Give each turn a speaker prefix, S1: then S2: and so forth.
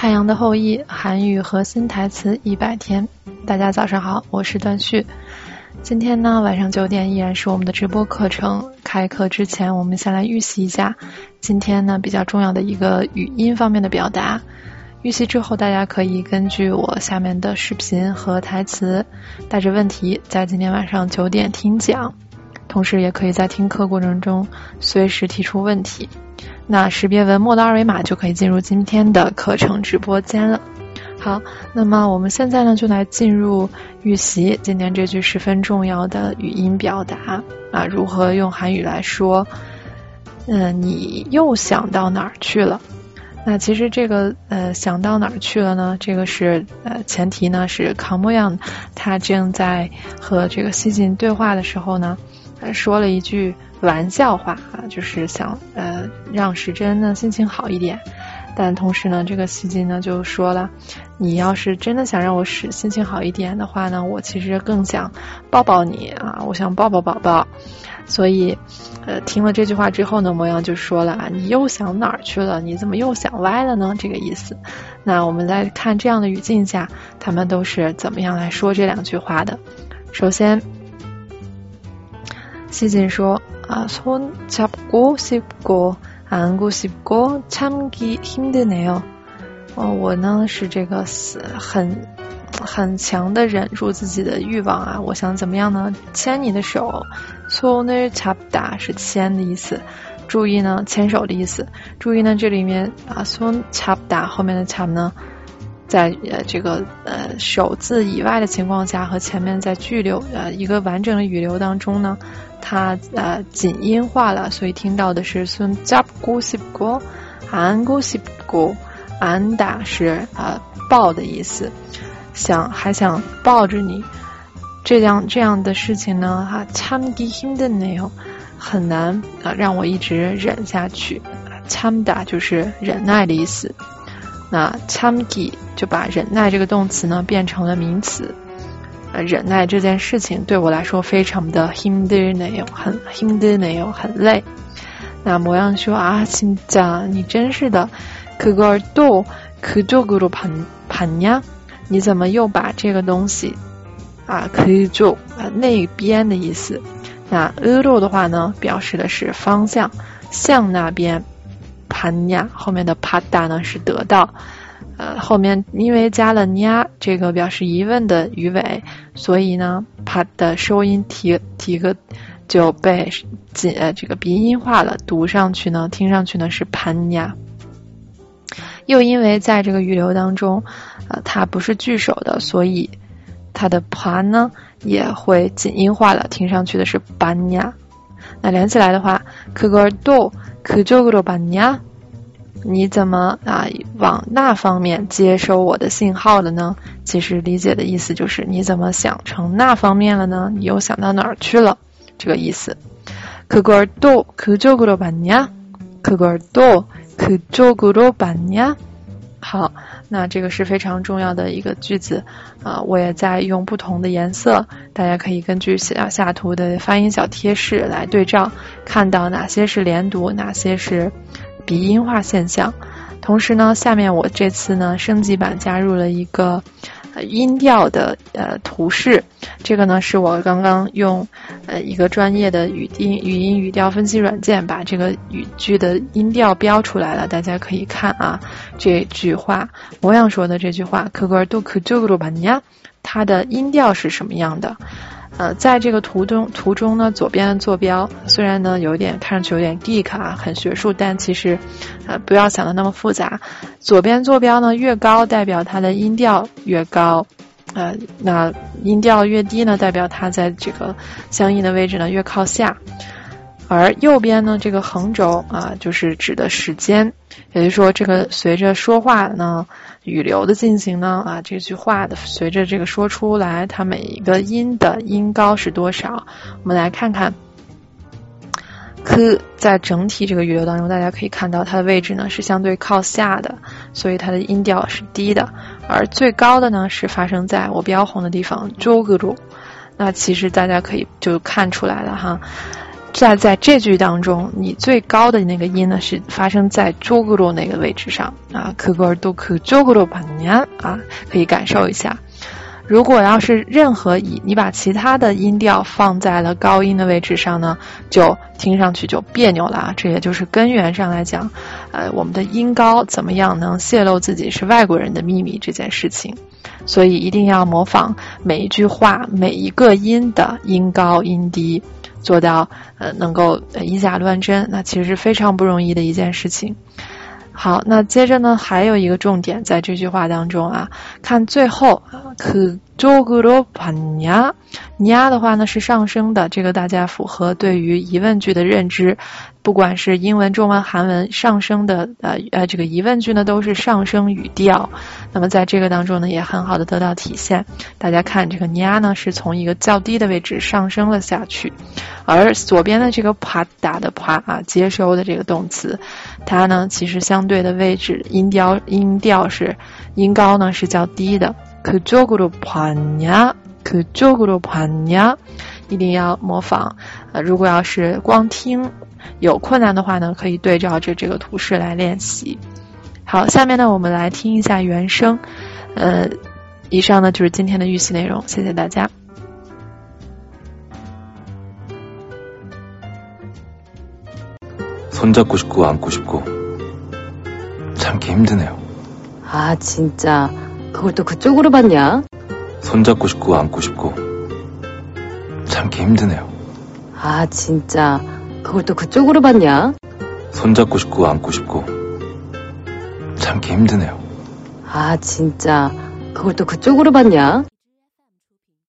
S1: 太阳的后裔韩语核心台词一百天，大家早上好，我是段旭。今天呢晚上九点依然是我们的直播课程。开课之前，我们先来预习一下今天呢比较重要的一个语音方面的表达。预习之后，大家可以根据我下面的视频和台词，带着问题在今天晚上九点听讲。同时，也可以在听课过程中随时提出问题。那识别文末的二维码就可以进入今天的课程直播间了。好，那么我们现在呢就来进入预习今天这句十分重要的语音表达啊，如何用韩语来说？嗯，你又想到哪儿去了？那其实这个呃想到哪儿去了呢？这个是呃前提呢是康莫阳他正在和这个西晋对话的时候呢，说了一句。玩笑话啊，就是想呃让时珍呢心情好一点，但同时呢，这个西金呢就说了，你要是真的想让我使心情好一点的话呢，我其实更想抱抱你啊，我想抱抱宝宝。所以呃听了这句话之后呢，模样就说了啊，你又想哪儿去了？你怎么又想歪了呢？这个意思。那我们来看这样的语境下，他们都是怎么样来说这两句话的。首先，西金说。啊，손잡고싶고안고싶고참기힘드네 요。 哦，我呢是这个很很强的忍住自己的欲望啊，我想怎么样呢？牵你的手，손을잡다是牵的意思，注意呢，牵手的意思。注意呢，这里面啊，손잡다后面的잡呢， 在呃这个呃手字以外的情况下和前面在句流呃一个完整的语流当中呢。它呃紧音化了，所以听到的是孙잡고싶고안고싶고안 다， 是啊抱的意思，想还想抱着你，这样这样的事情呢哈참기힘드네 요， 很难啊让我一直忍下去，참다就是忍耐的意思， 那참기就把忍耐这个动词呢变成了名词。呃，忍耐这件事情对我来说非常的 himder 很 himder 很累。那模样说啊，亲家，你真是的，可个儿多，可做个罗盘盘呀？你怎么又把这个东西啊，可以做啊那边的意思？那俄罗的话呢，表示的是方向，向那边盘呀，后面的帕达呢是得到。呃，后面因为加了呀这个表示疑问的语尾，所以呢，它的收音提提个就被紧呃这个鼻音化了，读上去呢，听上去呢是潘呀。又因为在这个语流当中，呃，它不是句首的，所以它的盘呢也会紧音化了，听上去的是班呀。那连起来的话，그걸또그쪽으로받냐 你怎么啊往那方面接收我的信号了呢？其实理解的意思就是你怎么想成那方面了呢？你又想到哪儿去了？这个意思。그걸또그쪽으로받냐그걸또그쪽으로받냐好，那这个是非常重要的一个句子啊！我也在用不同的颜色，大家可以根据下下图的发音小贴士来对照，看到哪些是连读，哪些是。 鼻音化现象，同时呢，下面我这次呢升级版加入了一个音调的呃图示，这个呢是我刚刚用呃一个专业的语音语音语调分析软件把这个语句的音调标出来了，大家可以看啊这句话模样说的这句话，可个都可就个吧呀，它的音调是什么样的？呃，在这个图中图中呢，左边的坐标虽然呢有点看上去有点 geek 啊，很学术，但其实呃不要想的那么复杂。左边坐标呢越高，代表它的音调越高，呃，那音调越低呢，代表它在这个相应的位置呢越靠下。而右边呢，这个横轴啊，就是指的时间，也就是说，这个随着说话呢，语流的进行呢，啊，这句话的随着这个说出来，它每一个音的音高是多少？我们来看看，科在整体这个语流当中，大家可以看到它的位置呢是相对靠下的，所以它的音调是低的，而最高的呢是发生在我标红的地方，周格鲁。那其实大家可以就看出来了哈。在在这句当中，你最高的那个音呢是发生在 j o g r o 那个位置上啊 k g o r d o k j o g r o p a n y a 啊，可以感受一下。如果要是任何以你把其他的音调放在了高音的位置上呢，就听上去就别扭了。这也就是根源上来讲，呃，我们的音高怎么样能泄露自己是外国人的秘密这件事情。所以一定要模仿每一句话每一个音的音高音低。做到呃能够以假乱真，那其实是非常不容易的一件事情。好，那接着呢，还有一个重点在这句话当中啊，看最后可조그로받냐 냐的话呢是上升的，这个大家符合对于疑问句的认知。不管是英文、中文、韩文，上升的呃呃这个疑问句呢都是上升语调。那么在这个当中呢，也很好的得到体现。大家看这个尼亚呢，是从一个较低的位置上升了下去，而左边的这个帕打的帕啊，接收的这个动词，它呢其实相对的位置音调音调是音高呢是较低的。 그쪽으로받냐그쪽으로받냐一定要模仿。呃，如果要是光听有困难的话呢，可以对照着这个图示来练习。好，下面呢，我们来听一下原声。呃，以上呢就是今天的预习内容，谢谢大家。
S2: 손잡고싶고안고싶고참기힘드네요아진짜 그걸 또
S3: 그쪽으로받냐손잡고싶고안고싶고참기힘드네요아진짜그걸또그쪽으로받냐손잡고 싶고 안고 싶고 참기 힘드네요.
S2: 아, 진짜. 그걸 또 그쪽으로 봤냐?